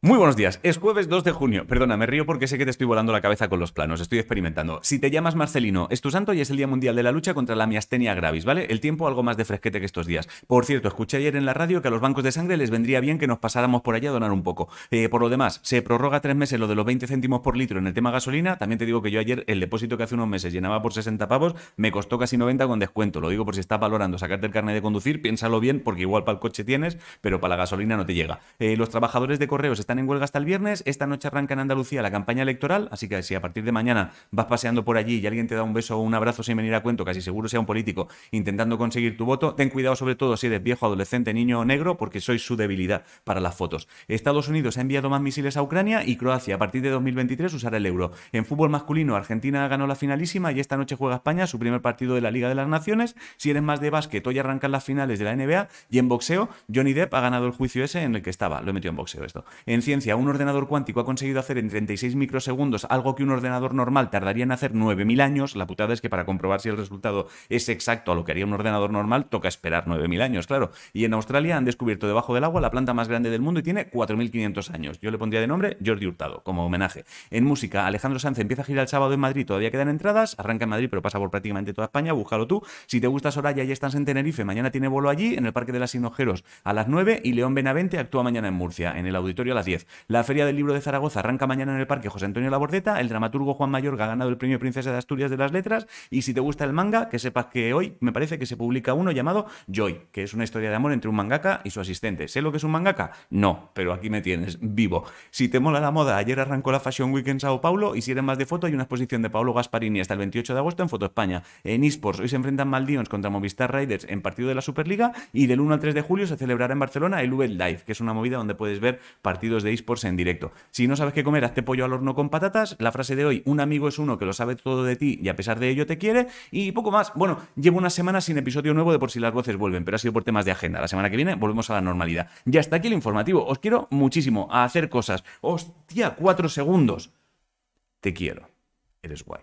Muy buenos días, es jueves 2 de junio. Perdona, me río porque sé que te estoy volando la cabeza con los planos, estoy experimentando. Si te llamas Marcelino, es tu santo y es el Día Mundial de la Lucha contra la miastenia gravis, ¿vale? El tiempo algo más de fresquete que estos días. Por cierto, escuché ayer en la radio que a los bancos de sangre les vendría bien que nos pasáramos por allá a donar un poco. Eh, por lo demás, se prorroga tres meses lo de los 20 céntimos por litro en el tema gasolina. También te digo que yo ayer el depósito que hace unos meses llenaba por 60 pavos, me costó casi 90 con descuento. Lo digo por si estás valorando sacarte el carnet de conducir, piénsalo bien porque igual para el coche tienes, pero para la gasolina no te llega. Eh, los trabajadores de correos están en huelga hasta el viernes esta noche arranca en Andalucía la campaña electoral, así que si a partir de mañana vas paseando por allí y alguien te da un beso o un abrazo sin venir a cuento, casi seguro sea un político intentando conseguir tu voto, ten cuidado sobre todo si eres viejo, adolescente, niño o negro, porque sois su debilidad para las fotos. Estados Unidos ha enviado más misiles a Ucrania y Croacia a partir de 2023 usará el euro. En fútbol masculino, Argentina ganó la finalísima y esta noche juega España su primer partido de la Liga de las Naciones. Si eres más de básquet, hoy arrancan las finales de la NBA y en boxeo, Johnny Depp ha ganado el juicio ese en el que estaba. Lo he metido en boxeo esto. Ciencia, un ordenador cuántico ha conseguido hacer en 36 microsegundos algo que un ordenador normal tardaría en hacer 9.000 años. La putada es que para comprobar si el resultado es exacto a lo que haría un ordenador normal, toca esperar 9.000 años, claro. Y en Australia han descubierto debajo del agua la planta más grande del mundo y tiene 4.500 años. Yo le pondría de nombre Jordi Hurtado, como homenaje. En música, Alejandro Sanz empieza a girar el sábado en Madrid, todavía quedan entradas, arranca en Madrid, pero pasa por prácticamente toda España, búscalo tú. Si te gusta Soraya y estás en Tenerife, mañana tiene vuelo allí, en el Parque de las Hinojeros a las 9 y León Benavente actúa mañana en Murcia, en el auditorio a las 10. La Feria del Libro de Zaragoza arranca mañana en el Parque José Antonio Labordeta, el dramaturgo Juan Mayorga ha ganado el premio Princesa de Asturias de las Letras, y si te gusta el manga, que sepas que hoy me parece que se publica uno llamado Joy, que es una historia de amor entre un mangaka y su asistente. ¿Sé lo que es un mangaka? No, pero aquí me tienes, vivo. Si te mola la moda, ayer arrancó la Fashion Week en Sao Paulo, y si eres más de foto, hay una exposición de Paulo Gasparini hasta el 28 de agosto en Foto España. En eSports, hoy se enfrentan Maldions contra Movistar Riders en partido de la Superliga, y del 1 al 3 de julio se celebrará en Barcelona el UL Live, que es una movida donde puedes ver partidos de eSports en directo. Si no sabes qué comer, hazte pollo al horno con patatas. La frase de hoy, un amigo es uno que lo sabe todo de ti y a pesar de ello te quiere. Y poco más. Bueno, llevo una semana sin episodio nuevo de por si las voces vuelven, pero ha sido por temas de agenda. La semana que viene volvemos a la normalidad. Ya está aquí el informativo. Os quiero muchísimo a hacer cosas. Hostia, cuatro segundos. Te quiero. Eres guay.